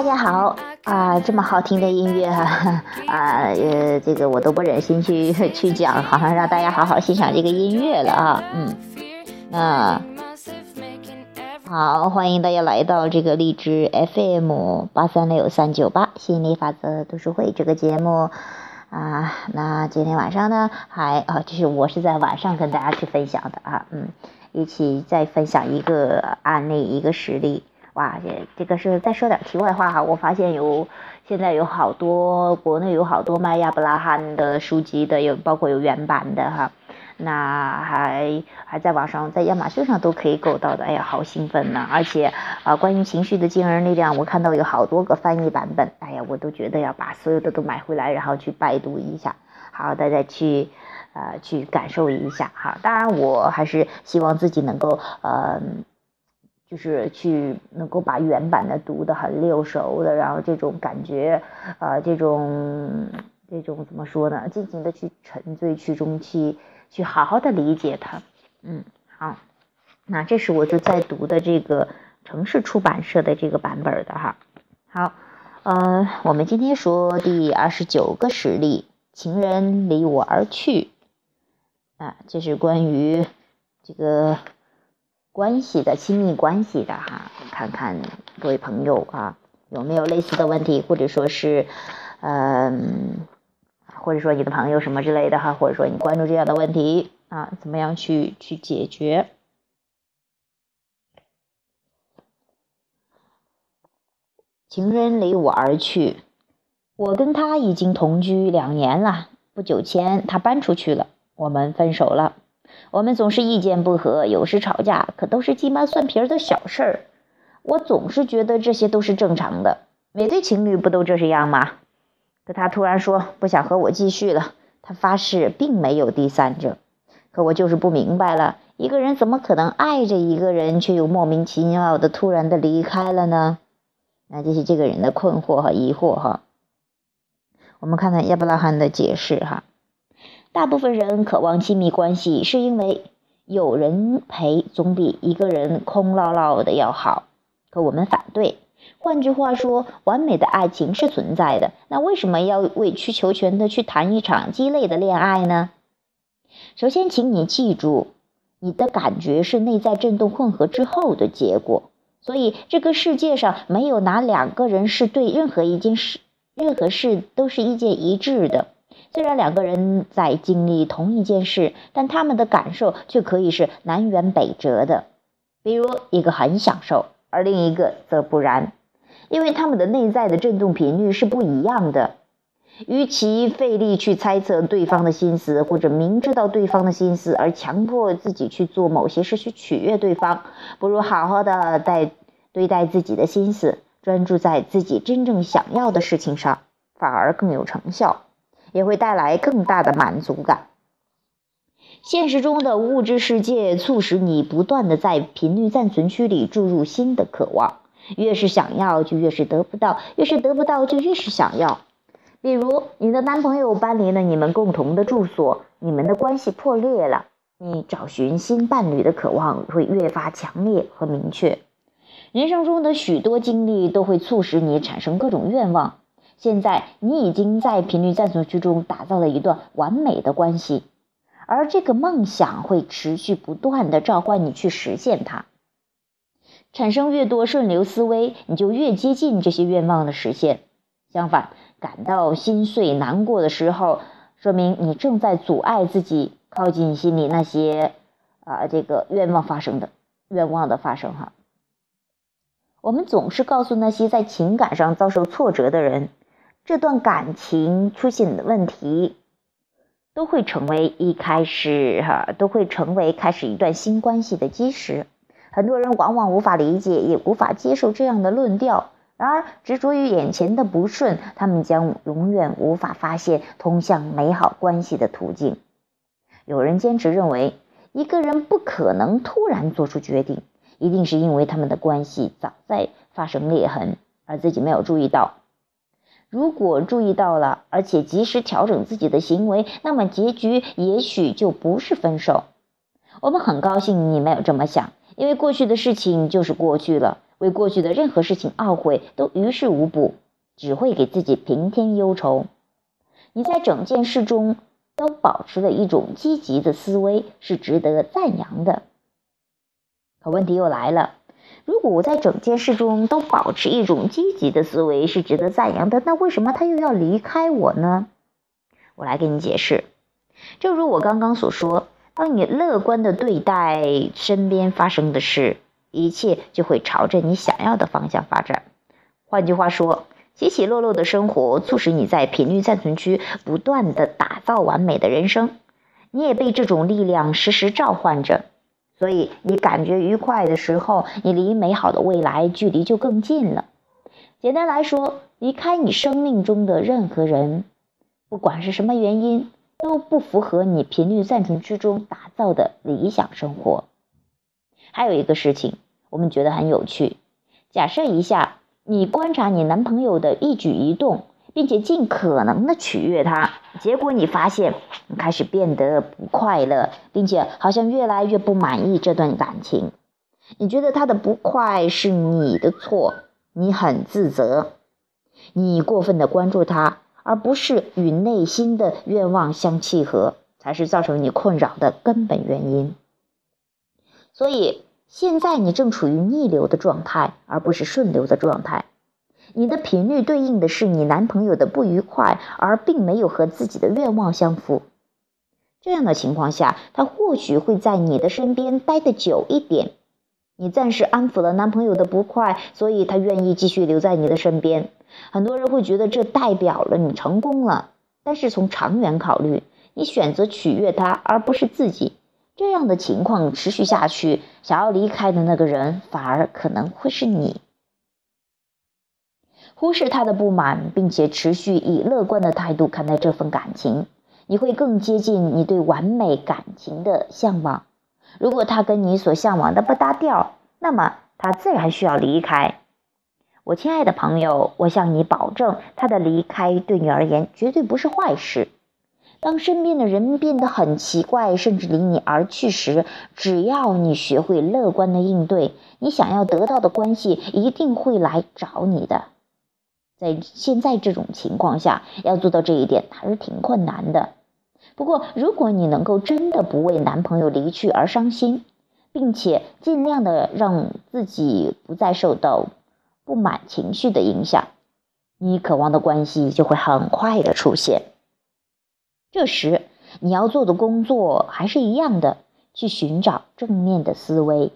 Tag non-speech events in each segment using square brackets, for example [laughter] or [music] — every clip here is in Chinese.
大家好啊！这么好听的音乐哈 [laughs] 啊呃，这个我都不忍心去去讲，好像让大家好好欣赏这个音乐了啊。嗯，那好，欢迎大家来到这个荔枝 FM 八三六三九八吸引力法则读书会这个节目啊。那今天晚上呢，还啊，就是我是在晚上跟大家去分享的啊。嗯，一起再分享一个案例，一个实例。哇，这这个是再说点题外话哈，我发现有现在有好多国内有好多卖亚伯拉罕的书籍的，有包括有原版的哈，那还还在网上在亚马逊上都可以购到的，哎呀，好兴奋呐！而且啊，关于情绪的惊人力量，我看到有好多个翻译版本，哎呀，我都觉得要把所有的都买回来，然后去拜读一下，好，大家去呃去感受一下哈。当然，我还是希望自己能够呃。就是去能够把原版的读得很溜熟的，然后这种感觉，呃，这种这种怎么说呢？尽情的去沉醉其中，去去好好的理解它。嗯，好，那这是我就在读的这个城市出版社的这个版本的哈。好，呃，我们今天说第二十九个实例，情人离我而去，啊，这是关于这个。关系的亲密关系的哈，看看各位朋友啊有没有类似的问题，或者说是，嗯，或者说你的朋友什么之类的哈，或者说你关注这样的问题啊，怎么样去去解决？情人离我而去，我跟他已经同居两年了，不久前他搬出去了，我们分手了。我们总是意见不合，有时吵架，可都是鸡毛蒜皮的小事儿。我总是觉得这些都是正常的，每对情侣不都这样吗？可他突然说不想和我继续了，他发誓并没有第三者。可我就是不明白了，一个人怎么可能爱着一个人，却又莫名其妙的突然的离开了呢？那这是这个人的困惑和疑惑哈。我们看看亚伯拉罕的解释哈。大部分人渴望亲密关系，是因为有人陪总比一个人空落落的要好。可我们反对。换句话说，完美的爱情是存在的。那为什么要委曲求全的去谈一场鸡肋的恋爱呢？首先，请你记住，你的感觉是内在振动混合之后的结果。所以，这个世界上没有哪两个人是对任何一件事、任何事都是意见一致的。虽然两个人在经历同一件事，但他们的感受却可以是南辕北辙的。比如，一个很享受，而另一个则不然，因为他们的内在的振动频率是不一样的。与其费力去猜测对方的心思，或者明知道对方的心思而强迫自己去做某些事去取悦对方，不如好好的待对待自己的心思，专注在自己真正想要的事情上，反而更有成效。也会带来更大的满足感。现实中的物质世界促使你不断的在频率暂存区里注入新的渴望，越是想要就越是得不到，越是得不到就越是想要。比如，你的男朋友搬离了你们共同的住所，你们的关系破裂了，你找寻新伴侣的渴望会越发强烈和明确。人生中的许多经历都会促使你产生各种愿望。现在你已经在频率暂存区中打造了一段完美的关系，而这个梦想会持续不断的召唤你去实现它。产生越多顺流思维，你就越接近这些愿望的实现。相反，感到心碎难过的时候，说明你正在阻碍自己靠近心里那些啊这个愿望发生的愿望的发生哈。我们总是告诉那些在情感上遭受挫折的人。这段感情出现的问题，都会成为一开始哈，都会成为开始一段新关系的基石。很多人往往无法理解，也无法接受这样的论调。然而，执着于眼前的不顺，他们将永远无法发现通向美好关系的途径。有人坚持认为，一个人不可能突然做出决定，一定是因为他们的关系早在发生裂痕，而自己没有注意到。如果注意到了，而且及时调整自己的行为，那么结局也许就不是分手。我们很高兴你没有这么想，因为过去的事情就是过去了。为过去的任何事情懊悔都于事无补，只会给自己平添忧愁。你在整件事中都保持了一种积极的思维，是值得赞扬的。可问题又来了，如果我在整件事中都保持一种积极的思维，是值得赞扬的，那为什么他又要离开我呢？我来给你解释。正如我刚刚所说，当你乐观的对待身边发生的事，一切就会朝着你想要的方向发展。换句话说，起起落落的生活促使你在频率暂存区不断的打造完美的人生，你也被这种力量时时召唤着。所以，你感觉愉快的时候，你离美好的未来距离就更近了。简单来说，离开你生命中的任何人，不管是什么原因，都不符合你频率暂停区中打造的理想生活。还有一个事情，我们觉得很有趣。假设一下，你观察你男朋友的一举一动。并且尽可能的取悦他，结果你发现你开始变得不快乐，并且好像越来越不满意这段感情。你觉得他的不快是你的错，你很自责，你过分的关注他，而不是与内心的愿望相契合，才是造成你困扰的根本原因。所以现在你正处于逆流的状态，而不是顺流的状态。你的频率对应的是你男朋友的不愉快，而并没有和自己的愿望相符。这样的情况下，他或许会在你的身边待得久一点。你暂时安抚了男朋友的不快，所以他愿意继续留在你的身边。很多人会觉得这代表了你成功了，但是从长远考虑，你选择取悦他而不是自己，这样的情况持续下去，想要离开的那个人反而可能会是你。忽视他的不满，并且持续以乐观的态度看待这份感情，你会更接近你对完美感情的向往。如果他跟你所向往的不搭调，那么他自然需要离开。我亲爱的朋友，我向你保证，他的离开对你而言绝对不是坏事。当身边的人变得很奇怪，甚至离你而去时，只要你学会乐观的应对，你想要得到的关系一定会来找你的。在现在这种情况下，要做到这一点还是挺困难的。不过，如果你能够真的不为男朋友离去而伤心，并且尽量的让自己不再受到不满情绪的影响，你渴望的关系就会很快的出现。这时，你要做的工作还是一样的，去寻找正面的思维，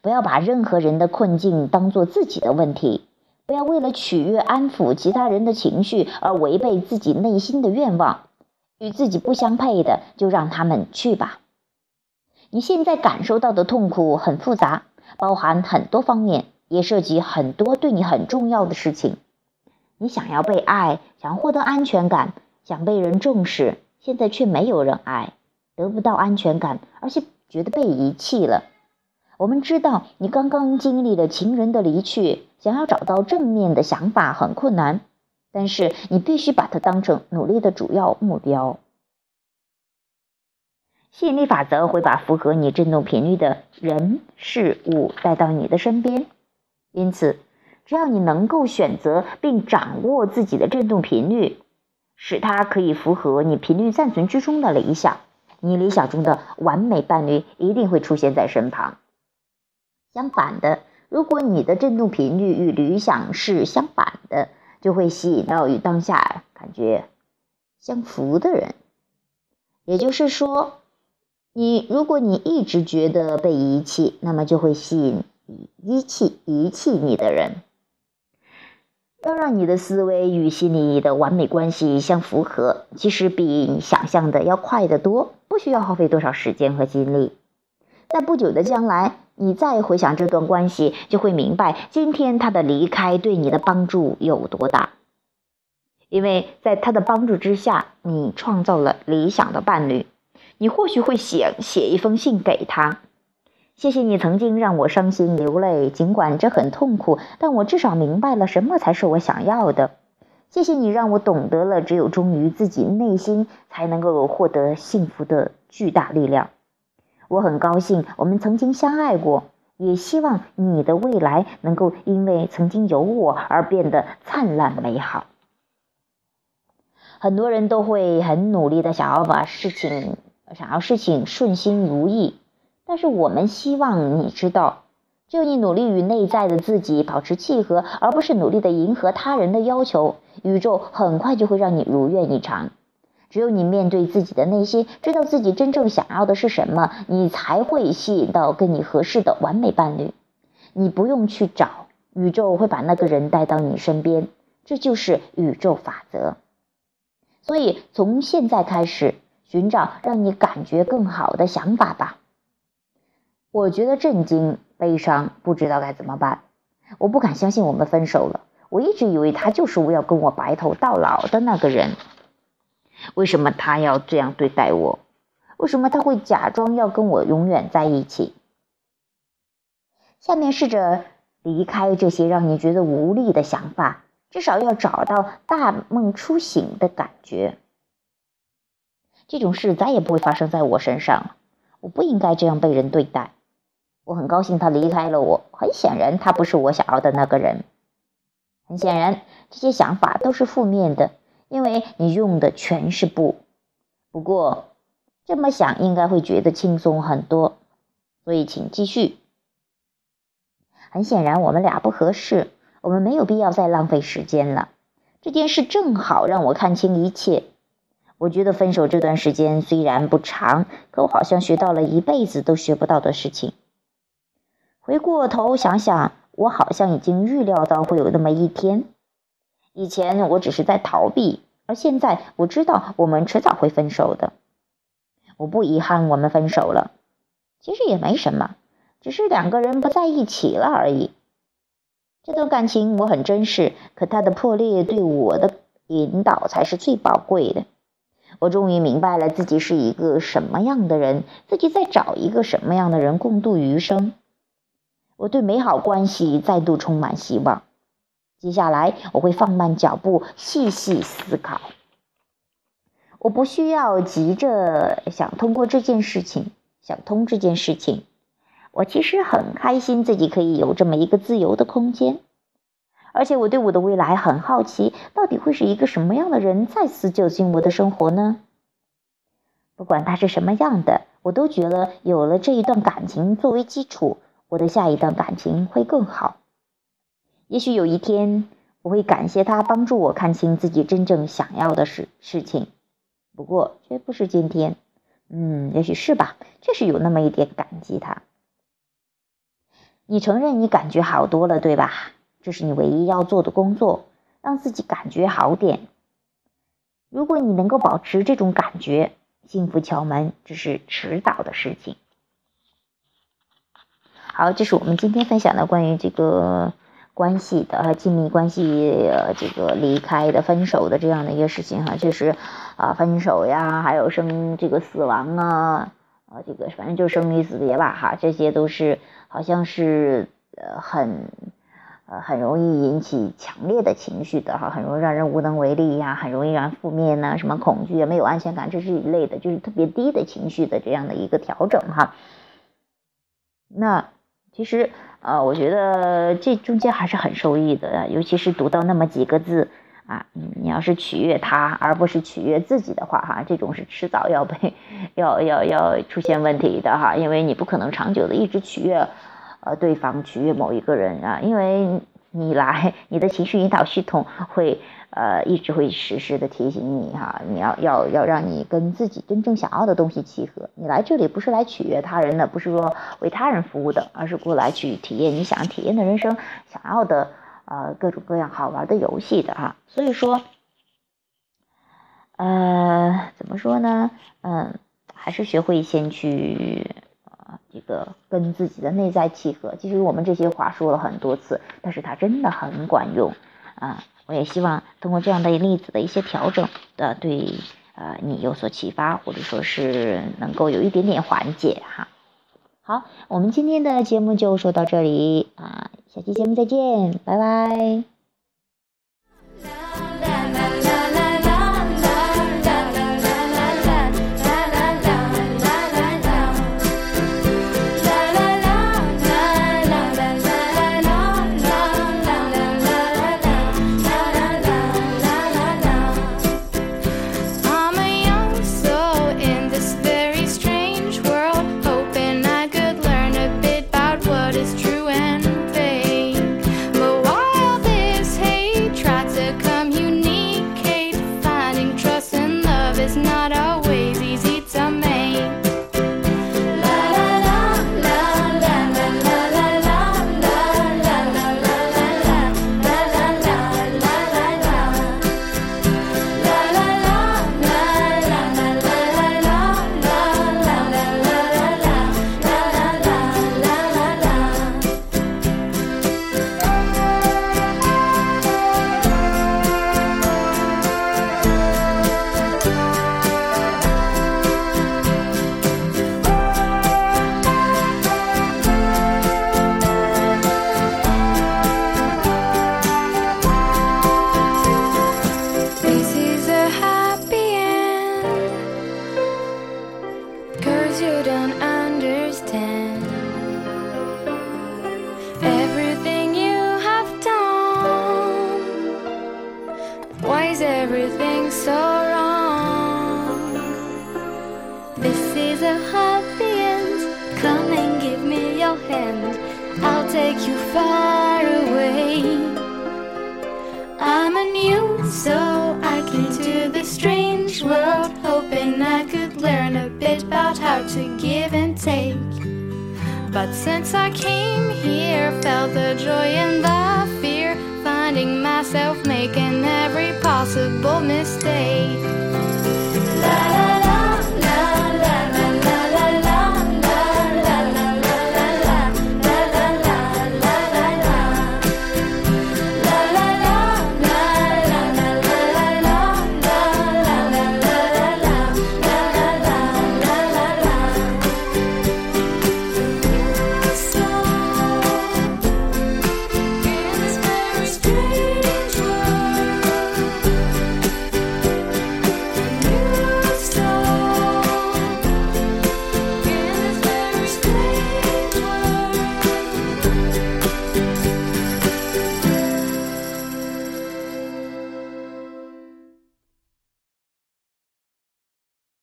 不要把任何人的困境当做自己的问题。不要为了取悦、安抚其他人的情绪而违背自己内心的愿望，与自己不相配的就让他们去吧。你现在感受到的痛苦很复杂，包含很多方面，也涉及很多对你很重要的事情。你想要被爱，想获得安全感，想被人重视，现在却没有人爱，得不到安全感，而且觉得被遗弃了。我们知道你刚刚经历了情人的离去，想要找到正面的想法很困难，但是你必须把它当成努力的主要目标。吸引力法则会把符合你振动频率的人事物带到你的身边，因此，只要你能够选择并掌握自己的振动频率，使它可以符合你频率暂存之中的理想，你理想中的完美伴侣一定会出现在身旁。相反的，如果你的振动频率与理想是相反的，就会吸引到与当下感觉相符的人。也就是说，你如果你一直觉得被遗弃，那么就会吸引遗弃遗弃你的人。要让你的思维与心理的完美关系相符合，其实比你想象的要快得多，不需要耗费多少时间和精力。在不久的将来。你再回想这段关系，就会明白今天他的离开对你的帮助有多大。因为在他的帮助之下，你创造了理想的伴侣。你或许会写写一封信给他，谢谢你曾经让我伤心流泪，尽管这很痛苦，但我至少明白了什么才是我想要的。谢谢你让我懂得了，只有忠于自己内心，才能够获得幸福的巨大力量。我很高兴我们曾经相爱过，也希望你的未来能够因为曾经有我而变得灿烂美好。很多人都会很努力的想要把事情，想要事情顺心如意，但是我们希望你知道，只有你努力与内在的自己保持契合，而不是努力的迎合他人的要求，宇宙很快就会让你如愿以偿。只有你面对自己的内心，知道自己真正想要的是什么，你才会吸引到跟你合适的完美伴侣。你不用去找，宇宙会把那个人带到你身边，这就是宇宙法则。所以，从现在开始寻找让你感觉更好的想法吧。我觉得震惊、悲伤，不知道该怎么办。我不敢相信我们分手了。我一直以为他就是我要跟我白头到老的那个人。为什么他要这样对待我？为什么他会假装要跟我永远在一起？下面试着离开这些让你觉得无力的想法，至少要找到大梦初醒的感觉。这种事再也不会发生在我身上。我不应该这样被人对待。我很高兴他离开了我。很显然，他不是我想要的那个人。很显然，这些想法都是负面的。因为你用的全是布，不过这么想应该会觉得轻松很多，所以请继续。很显然我们俩不合适，我们没有必要再浪费时间了。这件事正好让我看清一切。我觉得分手这段时间虽然不长，可我好像学到了一辈子都学不到的事情。回过头想想，我好像已经预料到会有那么一天。以前我只是在逃避，而现在我知道我们迟早会分手的。我不遗憾我们分手了，其实也没什么，只是两个人不在一起了而已。这段感情我很珍视，可它的破裂对我的引导才是最宝贵的。我终于明白了自己是一个什么样的人，自己在找一个什么样的人共度余生。我对美好关系再度充满希望。接下来我会放慢脚步，细细思考。我不需要急着想通过这件事情，想通这件事情。我其实很开心自己可以有这么一个自由的空间，而且我对我的未来很好奇，到底会是一个什么样的人再次走进我的生活呢？不管他是什么样的，我都觉得有了这一段感情作为基础，我的下一段感情会更好。也许有一天，我会感谢他帮助我看清自己真正想要的事事情，不过绝不是今天。嗯，也许是吧，确实有那么一点感激他。你承认你感觉好多了，对吧？这是你唯一要做的工作，让自己感觉好点。如果你能够保持这种感觉，幸福敲门只是迟早的事情。好，这是我们今天分享的关于这个。关系的亲密关系，呃，这个离开的、分手的这样的一个事情哈，确实，啊，分手呀，还有生这个死亡啊，啊，这个反正就生离死别吧哈，这些都是好像是呃很，呃很容易引起强烈的情绪的哈，很容易让人无能为力呀，很容易让负面呐，什么恐惧啊，没有安全感，这是一类的，就是特别低的情绪的这样的一个调整哈。那其实。啊，我觉得这中间还是很受益的，尤其是读到那么几个字啊，你要是取悦他而不是取悦自己的话，哈，这种是迟早要被要要要出现问题的哈，因为你不可能长久的一直取悦呃对方，取悦某一个人啊，因为你来你的情绪引导系统会。呃，一直会时时的提醒你哈，你要要要让你跟自己真正想要的东西契合。你来这里不是来取悦他人的，不是说为他人服务的，而是过来去体验你想体验的人生，想要的呃各种各样好玩的游戏的哈。所以说，呃，怎么说呢？嗯，还是学会先去这个跟自己的内在契合。其实我们这些话说了很多次，但是它真的很管用啊。我也希望通过这样的例子的一些调整的，对呃你有所启发，或者说是能够有一点点缓解哈。好，我们今天的节目就说到这里啊，下期节目再见，拜拜。Bit about how to give and take. But since I came here, felt the joy and the fear, finding myself making every possible mistake.